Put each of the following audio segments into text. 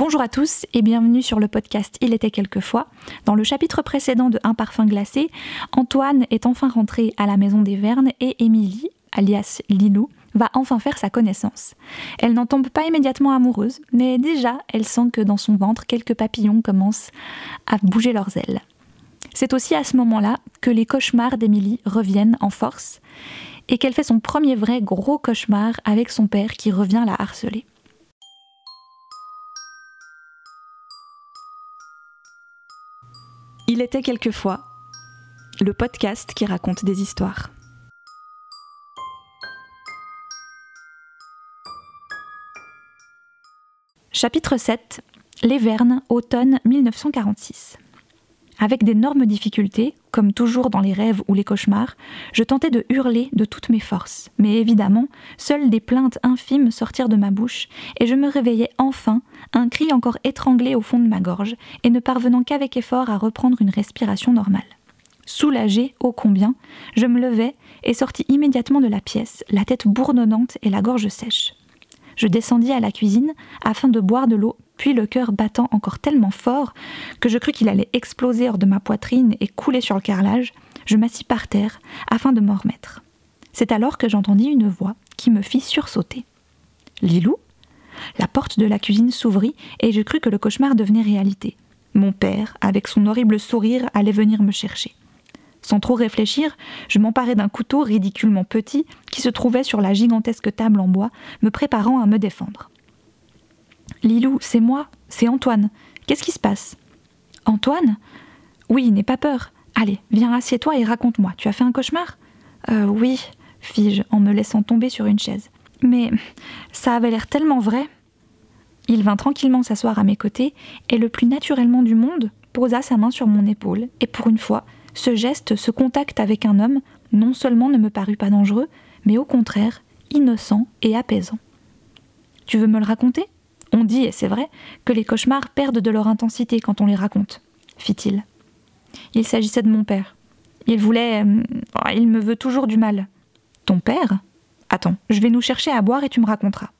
Bonjour à tous et bienvenue sur le podcast Il était quelquefois. Dans le chapitre précédent de Un parfum glacé, Antoine est enfin rentré à la maison des Vernes et Émilie, alias Lilou, va enfin faire sa connaissance. Elle n'en tombe pas immédiatement amoureuse, mais déjà elle sent que dans son ventre quelques papillons commencent à bouger leurs ailes. C'est aussi à ce moment-là que les cauchemars d'Émilie reviennent en force et qu'elle fait son premier vrai gros cauchemar avec son père qui revient la harceler. Il était quelquefois le podcast qui raconte des histoires. Chapitre 7 Les Vernes, automne 1946. Avec d'énormes difficultés, comme toujours dans les rêves ou les cauchemars, je tentais de hurler de toutes mes forces. Mais évidemment, seules des plaintes infimes sortirent de ma bouche, et je me réveillais enfin, un cri encore étranglé au fond de ma gorge, et ne parvenant qu'avec effort à reprendre une respiration normale. Soulagée, ô combien, je me levai et sortis immédiatement de la pièce, la tête bourdonnante et la gorge sèche. Je descendis à la cuisine afin de boire de l'eau, puis le cœur battant encore tellement fort que je crus qu'il allait exploser hors de ma poitrine et couler sur le carrelage, je m'assis par terre afin de m'en remettre. C'est alors que j'entendis une voix qui me fit sursauter. Lilou? La porte de la cuisine s'ouvrit et je crus que le cauchemar devenait réalité. Mon père, avec son horrible sourire, allait venir me chercher. Sans trop réfléchir, je m'emparai d'un couteau ridiculement petit qui se trouvait sur la gigantesque table en bois, me préparant à me défendre. Lilou, c'est moi, c'est Antoine. Qu'est-ce qui se passe? Antoine? Oui, n'aie pas peur. Allez, viens, assieds-toi et raconte-moi. Tu as fait un cauchemar? Euh, oui, fis-je en me laissant tomber sur une chaise. Mais ça avait l'air tellement vrai. Il vint tranquillement s'asseoir à mes côtés et le plus naturellement du monde posa sa main sur mon épaule et pour une fois, ce geste, ce contact avec un homme, non seulement ne me parut pas dangereux, mais au contraire, innocent et apaisant. Tu veux me le raconter? On dit, et c'est vrai, que les cauchemars perdent de leur intensité quand on les raconte, fit-il. Il s'agissait de mon père. Il voulait. Euh, il me veut toujours du mal. Ton père? Attends, je vais nous chercher à boire et tu me raconteras.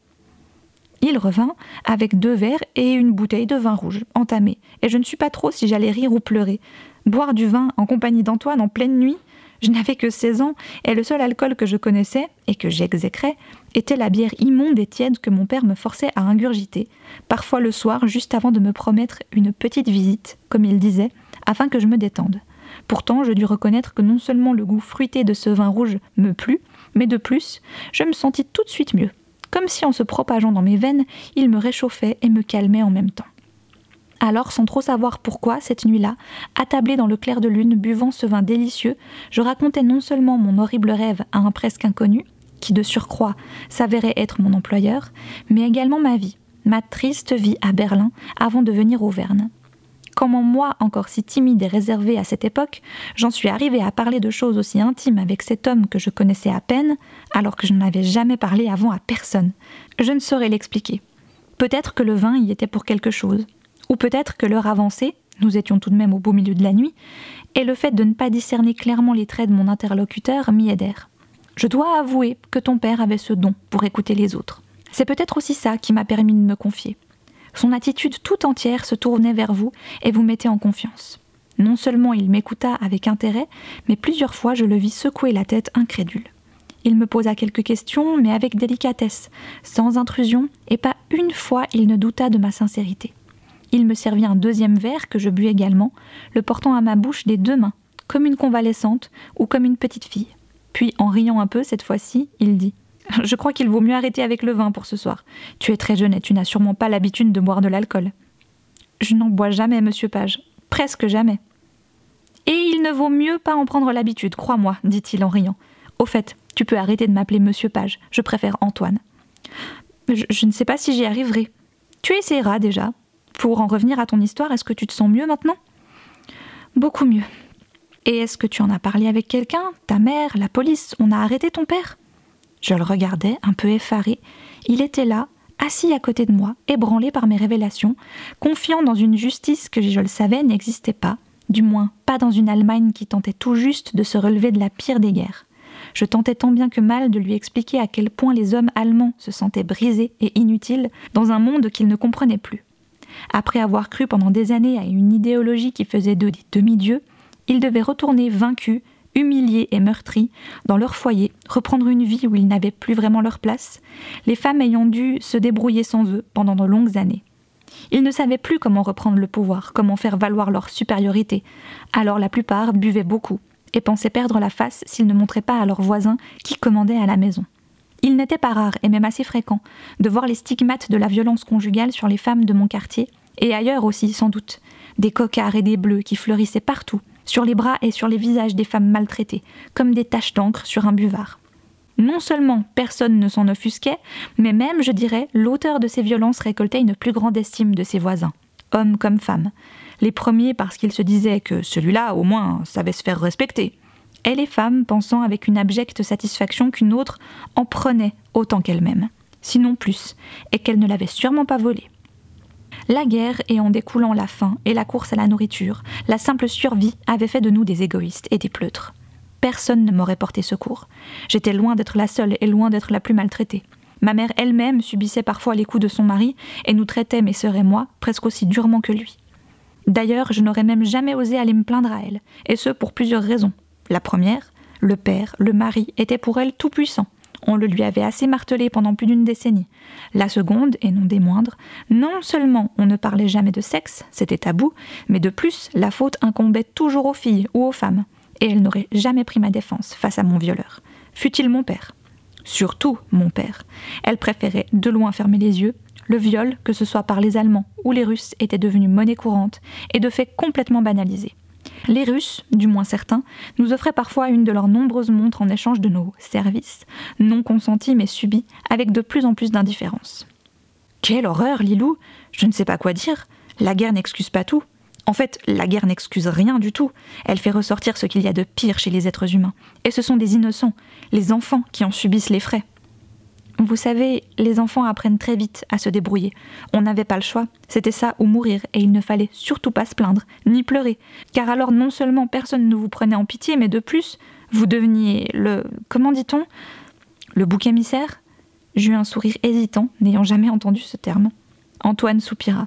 Il revint avec deux verres et une bouteille de vin rouge, entamée, et je ne suis pas trop si j'allais rire ou pleurer, Boire du vin en compagnie d'Antoine en pleine nuit Je n'avais que 16 ans, et le seul alcool que je connaissais, et que j'exécrais, était la bière immonde et tiède que mon père me forçait à ingurgiter, parfois le soir juste avant de me promettre une petite visite, comme il disait, afin que je me détende. Pourtant, je dus reconnaître que non seulement le goût fruité de ce vin rouge me plut, mais de plus, je me sentis tout de suite mieux, comme si en se propageant dans mes veines, il me réchauffait et me calmait en même temps. Alors, sans trop savoir pourquoi, cette nuit-là, attablé dans le clair de lune, buvant ce vin délicieux, je racontais non seulement mon horrible rêve à un presque inconnu, qui de surcroît s'avérait être mon employeur, mais également ma vie, ma triste vie à Berlin avant de venir au Verne. Comment moi, encore si timide et réservée à cette époque, j'en suis arrivée à parler de choses aussi intimes avec cet homme que je connaissais à peine, alors que je n'en avais jamais parlé avant à personne. Je ne saurais l'expliquer. Peut-être que le vin y était pour quelque chose, ou peut-être que l'heure avancée, nous étions tout de même au beau milieu de la nuit, et le fait de ne pas discerner clairement les traits de mon interlocuteur m'y aidèrent. Je dois avouer que ton père avait ce don pour écouter les autres. C'est peut-être aussi ça qui m'a permis de me confier. Son attitude tout entière se tournait vers vous et vous mettait en confiance. Non seulement il m'écouta avec intérêt, mais plusieurs fois je le vis secouer la tête incrédule. Il me posa quelques questions, mais avec délicatesse, sans intrusion, et pas une fois il ne douta de ma sincérité. Il me servit un deuxième verre que je bus également, le portant à ma bouche des deux mains, comme une convalescente ou comme une petite fille. Puis, en riant un peu cette fois-ci, il dit Je crois qu'il vaut mieux arrêter avec le vin pour ce soir. Tu es très jeune et tu n'as sûrement pas l'habitude de boire de l'alcool. Je n'en bois jamais, monsieur Page. Presque jamais. Et il ne vaut mieux pas en prendre l'habitude, crois-moi, dit-il en riant. Au fait, tu peux arrêter de m'appeler monsieur Page. Je préfère Antoine. Je, je ne sais pas si j'y arriverai. Tu essaieras déjà. Pour en revenir à ton histoire, est-ce que tu te sens mieux maintenant? Beaucoup mieux. Et est-ce que tu en as parlé avec quelqu'un? Ta mère La police On a arrêté ton père? Je le regardais, un peu effaré. Il était là, assis à côté de moi, ébranlé par mes révélations, confiant dans une justice que, je le savais, n'existait pas, du moins pas dans une Allemagne qui tentait tout juste de se relever de la pire des guerres. Je tentais tant bien que mal de lui expliquer à quel point les hommes allemands se sentaient brisés et inutiles dans un monde qu'ils ne comprenaient plus. Après avoir cru pendant des années à une idéologie qui faisait d'eux des demi-dieux, ils devaient retourner vaincus, humiliés et meurtris dans leur foyer, reprendre une vie où ils n'avaient plus vraiment leur place, les femmes ayant dû se débrouiller sans eux pendant de longues années. Ils ne savaient plus comment reprendre le pouvoir, comment faire valoir leur supériorité, alors la plupart buvaient beaucoup et pensaient perdre la face s'ils ne montraient pas à leurs voisins qui commandaient à la maison. Il n'était pas rare, et même assez fréquent, de voir les stigmates de la violence conjugale sur les femmes de mon quartier, et ailleurs aussi sans doute, des cocards et des bleus qui fleurissaient partout, sur les bras et sur les visages des femmes maltraitées, comme des taches d'encre sur un buvard. Non seulement personne ne s'en offusquait, mais même, je dirais, l'auteur de ces violences récoltait une plus grande estime de ses voisins, hommes comme femmes. Les premiers parce qu'ils se disaient que celui-là, au moins, savait se faire respecter, et les femmes pensant avec une abjecte satisfaction qu'une autre en prenait autant qu'elle-même, sinon plus, et qu'elle ne l'avait sûrement pas volé. La guerre et en découlant la faim et la course à la nourriture, la simple survie avait fait de nous des égoïstes et des pleutres. Personne ne m'aurait porté secours. J'étais loin d'être la seule et loin d'être la plus maltraitée. Ma mère elle-même subissait parfois les coups de son mari et nous traitait, mes sœurs et moi, presque aussi durement que lui. D'ailleurs, je n'aurais même jamais osé aller me plaindre à elle, et ce pour plusieurs raisons. La première, le père, le mari, était pour elle tout puissant. On le lui avait assez martelé pendant plus d'une décennie. La seconde, et non des moindres, non seulement on ne parlait jamais de sexe, c'était tabou, mais de plus, la faute incombait toujours aux filles ou aux femmes, et elle n'aurait jamais pris ma défense face à mon violeur. Fut-il mon père? Surtout mon père. Elle préférait de loin fermer les yeux. Le viol, que ce soit par les Allemands ou les Russes, était devenu monnaie courante et de fait complètement banalisé. Les Russes, du moins certains, nous offraient parfois une de leurs nombreuses montres en échange de nos services, non consentis mais subis, avec de plus en plus d'indifférence. Quelle horreur, Lilou Je ne sais pas quoi dire. La guerre n'excuse pas tout. En fait, la guerre n'excuse rien du tout. Elle fait ressortir ce qu'il y a de pire chez les êtres humains. Et ce sont des innocents, les enfants, qui en subissent les frais. Vous savez, les enfants apprennent très vite à se débrouiller. On n'avait pas le choix, c'était ça ou mourir, et il ne fallait surtout pas se plaindre, ni pleurer, car alors non seulement personne ne vous prenait en pitié, mais de plus, vous deveniez le... comment dit-on? Le bouc émissaire? J'eus un sourire hésitant, n'ayant jamais entendu ce terme. Antoine soupira.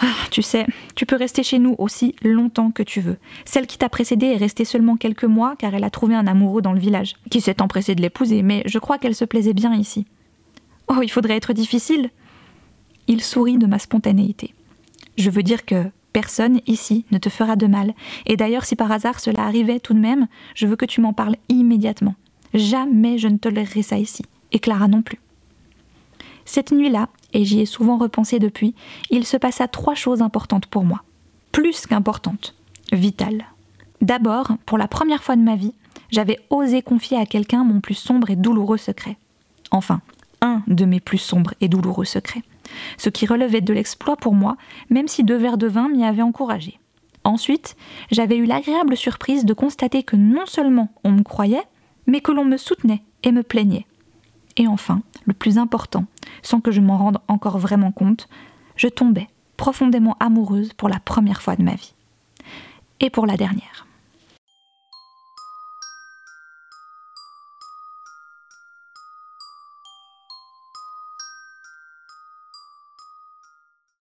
Ah, tu sais, tu peux rester chez nous aussi longtemps que tu veux. Celle qui t'a précédée est restée seulement quelques mois car elle a trouvé un amoureux dans le village, qui s'est empressé de l'épouser, mais je crois qu'elle se plaisait bien ici. Oh, il faudrait être difficile. Il sourit de ma spontanéité. Je veux dire que personne ici ne te fera de mal, et d'ailleurs si par hasard cela arrivait tout de même, je veux que tu m'en parles immédiatement. Jamais je ne tolérerai ça ici, et Clara non plus. Cette nuit-là, et j'y ai souvent repensé depuis, il se passa trois choses importantes pour moi. Plus qu'importantes, vitales. D'abord, pour la première fois de ma vie, j'avais osé confier à quelqu'un mon plus sombre et douloureux secret. Enfin, un de mes plus sombres et douloureux secrets. Ce qui relevait de l'exploit pour moi, même si deux verres de vin m'y avaient encouragé. Ensuite, j'avais eu l'agréable surprise de constater que non seulement on me croyait, mais que l'on me soutenait et me plaignait. Et enfin, le plus important, sans que je m'en rende encore vraiment compte, je tombais profondément amoureuse pour la première fois de ma vie. Et pour la dernière.